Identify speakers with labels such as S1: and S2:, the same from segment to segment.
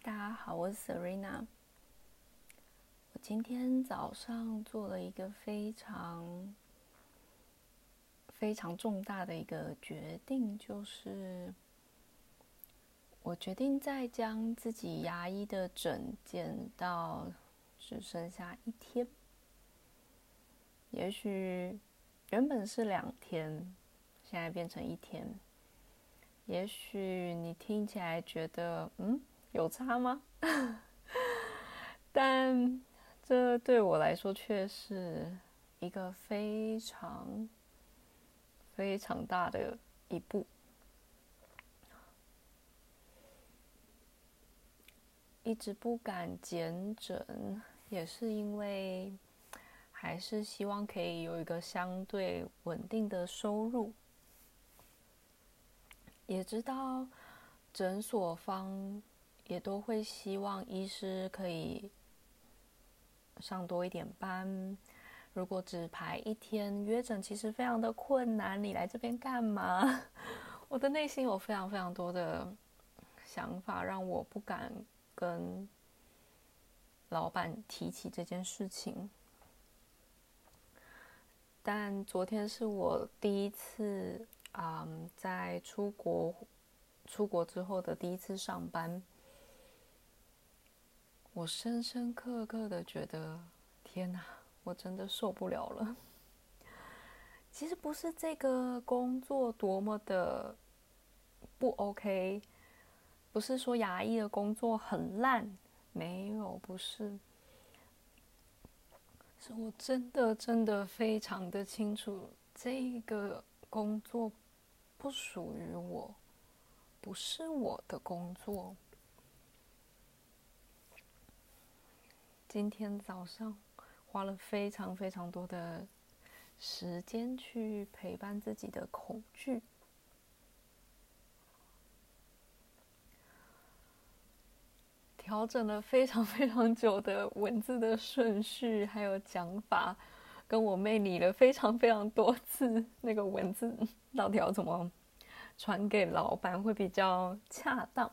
S1: 大家好，我是 Serena。我今天早上做了一个非常非常重大的一个决定，就是我决定再将自己牙医的诊减到只剩下一天。也许原本是两天，现在变成一天。也许你听起来觉得，嗯，有差吗？但这对我来说却是一个非常非常大的一步。一直不敢减诊，也是因为还是希望可以有一个相对稳定的收入。也知道诊所方也都会希望医师可以上多一点班。如果只排一天约诊，其实非常的困难。你来这边干嘛？我的内心有非常非常多的想法，让我不敢跟老板提起这件事情。但昨天是我第一次。嗯，在出国出国之后的第一次上班，我深深刻刻的觉得，天哪，我真的受不了了。其实不是这个工作多么的不 OK，不是说牙医的工作很烂，没有，不是，是我真的真的非常的清楚这个工作。不属于我，不是我的工作。今天早上花了非常非常多的时间去陪伴自己的恐惧，调整了非常非常久的文字的顺序，还有讲法。跟我妹理了非常非常多次，那个文字到底要怎么传给老板会比较恰当？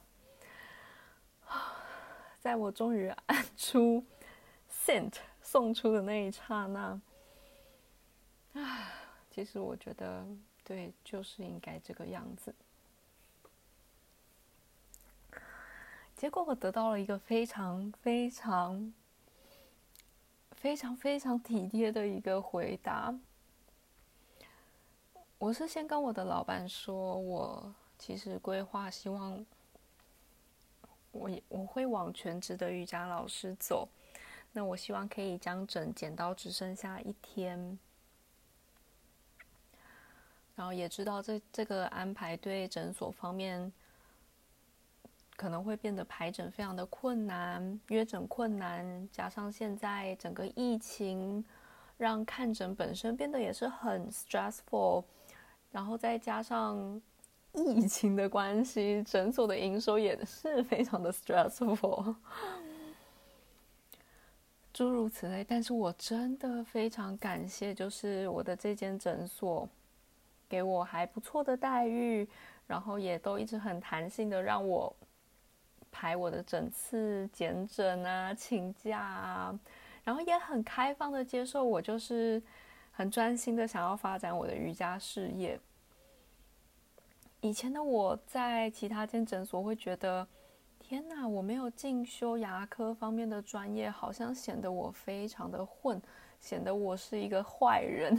S1: 在我终于按出 sent 送出的那一刹那，啊，其实我觉得对，就是应该这个样子。结果我得到了一个非常非常。非常非常体贴的一个回答。我是先跟我的老板说，我其实规划希望我也我会往全职的瑜伽老师走。那我希望可以将诊剪刀只剩下一天，然后也知道这这个安排对诊所方面。可能会变得排诊非常的困难，约诊困难，加上现在整个疫情，让看诊本身变得也是很 stressful，然后再加上疫情的关系，诊所的营收也是非常的 stressful，诸如此类。但是我真的非常感谢，就是我的这间诊所给我还不错的待遇，然后也都一直很弹性的让我。排我的诊次、减诊啊、请假啊，然后也很开放的接受我，就是很专心的想要发展我的瑜伽事业。以前的我在其他间诊所会觉得，天哪，我没有进修牙科方面的专业，好像显得我非常的混，显得我是一个坏人。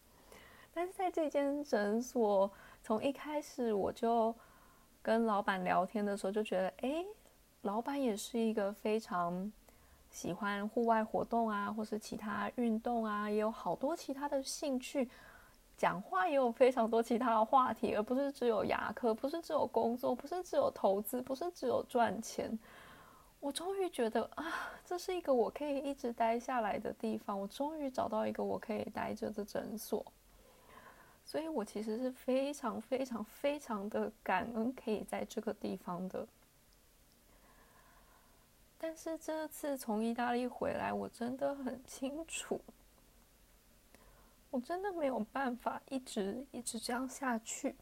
S1: 但是在这间诊所，从一开始我就。跟老板聊天的时候，就觉得，哎，老板也是一个非常喜欢户外活动啊，或是其他运动啊，也有好多其他的兴趣，讲话也有非常多其他的话题，而不是只有牙科，不是只有工作，不是只有投资，不是只有赚钱。我终于觉得啊，这是一个我可以一直待下来的地方，我终于找到一个我可以待着的诊所。所以我其实是非常非常非常的感恩可以在这个地方的。但是这次从意大利回来，我真的很清楚，我真的没有办法一直一直这样下去。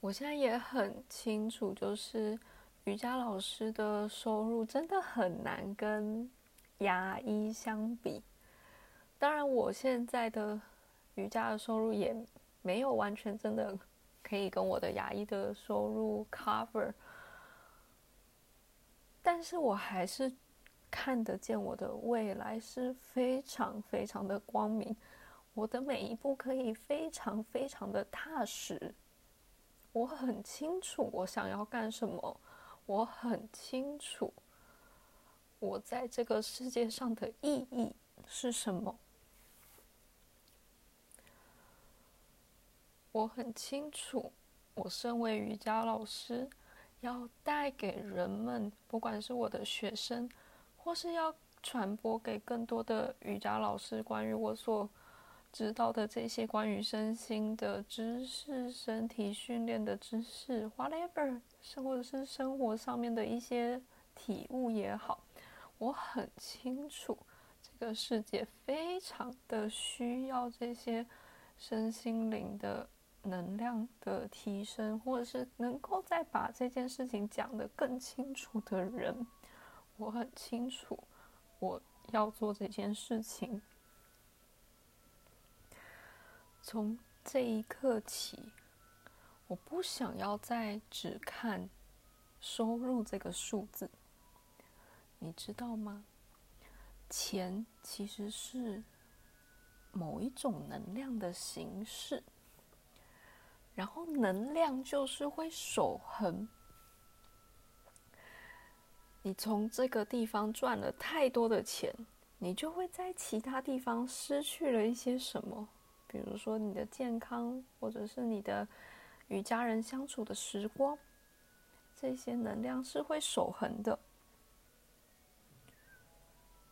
S1: 我现在也很清楚，就是瑜伽老师的收入真的很难跟牙医相比。当然，我现在的瑜伽的收入也没有完全真的可以跟我的牙医的收入 cover，但是我还是看得见我的未来是非常非常的光明。我的每一步可以非常非常的踏实，我很清楚我想要干什么，我很清楚我在这个世界上的意义是什么，我很清楚我身为瑜伽老师要带给人们，不管是我的学生，或是要传播给更多的瑜伽老师关于我所。知道的这些关于身心的知识、身体训练的知识，whatever，或者是生活上面的一些体悟也好，我很清楚，这个世界非常的需要这些身心灵的能量的提升，或者是能够再把这件事情讲得更清楚的人，我很清楚，我要做这件事情。从这一刻起，我不想要再只看收入这个数字，你知道吗？钱其实是某一种能量的形式，然后能量就是会守恒。你从这个地方赚了太多的钱，你就会在其他地方失去了一些什么。比如说你的健康，或者是你的与家人相处的时光，这些能量是会守恒的。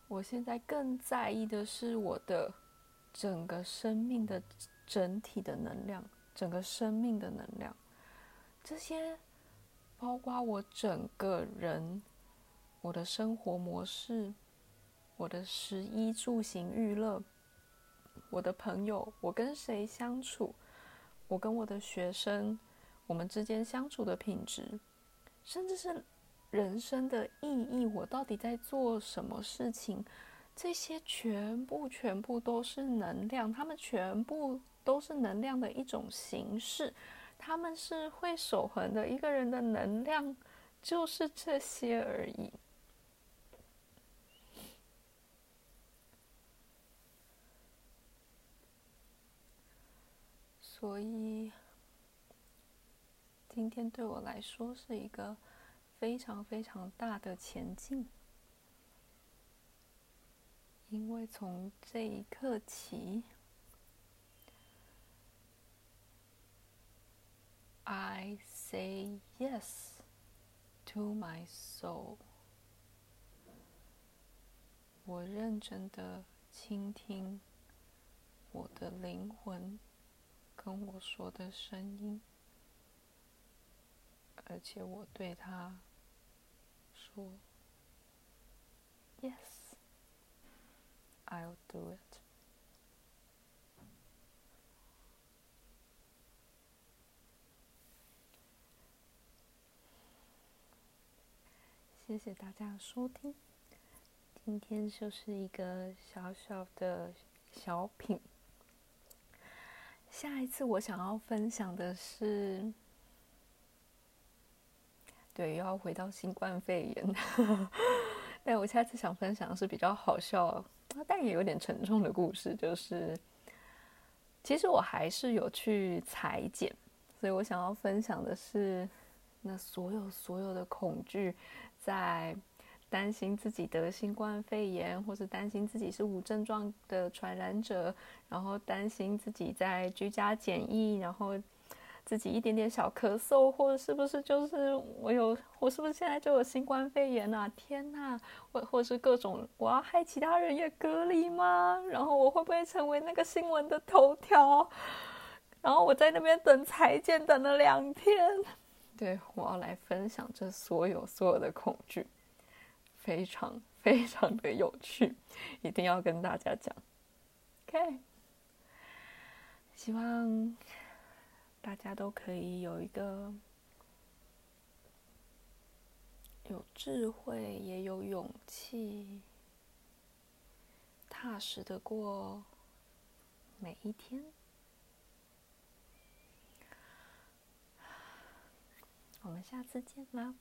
S1: 我现在更在意的是我的整个生命的整体的能量，整个生命的能量，这些包括我整个人，我的生活模式，我的食衣住行娱乐。我的朋友，我跟谁相处？我跟我的学生，我们之间相处的品质，甚至是人生的意义，我到底在做什么事情？这些全部、全部都是能量，他们全部都是能量的一种形式，他们是会守恒的。一个人的能量就是这些而已。所以，今天对我来说是一个非常非常大的前进，因为从这一刻起，I say yes to my soul。我认真的倾听我的灵魂。跟我说的声音，而且我对他说：“Yes, I'll do it。”谢谢大家的收听，今天就是一个小小的小品。下一次我想要分享的是，对，又要回到新冠肺炎。但我下次想分享的是比较好笑，但也有点沉重的故事，就是其实我还是有去裁剪，所以我想要分享的是那所有所有的恐惧在。担心自己得新冠肺炎，或是担心自己是无症状的传染者，然后担心自己在居家检疫，然后自己一点点小咳嗽，或者是不是就是我有，我是不是现在就有新冠肺炎啊？天哪！或或是各种，我要害其他人也隔离吗？然后我会不会成为那个新闻的头条？然后我在那边等裁剪，等了两天。对，我要来分享这所有所有的恐惧。非常非常的有趣，一定要跟大家讲。OK，希望大家都可以有一个有智慧也有勇气，踏实的过每一天。我们下次见啦！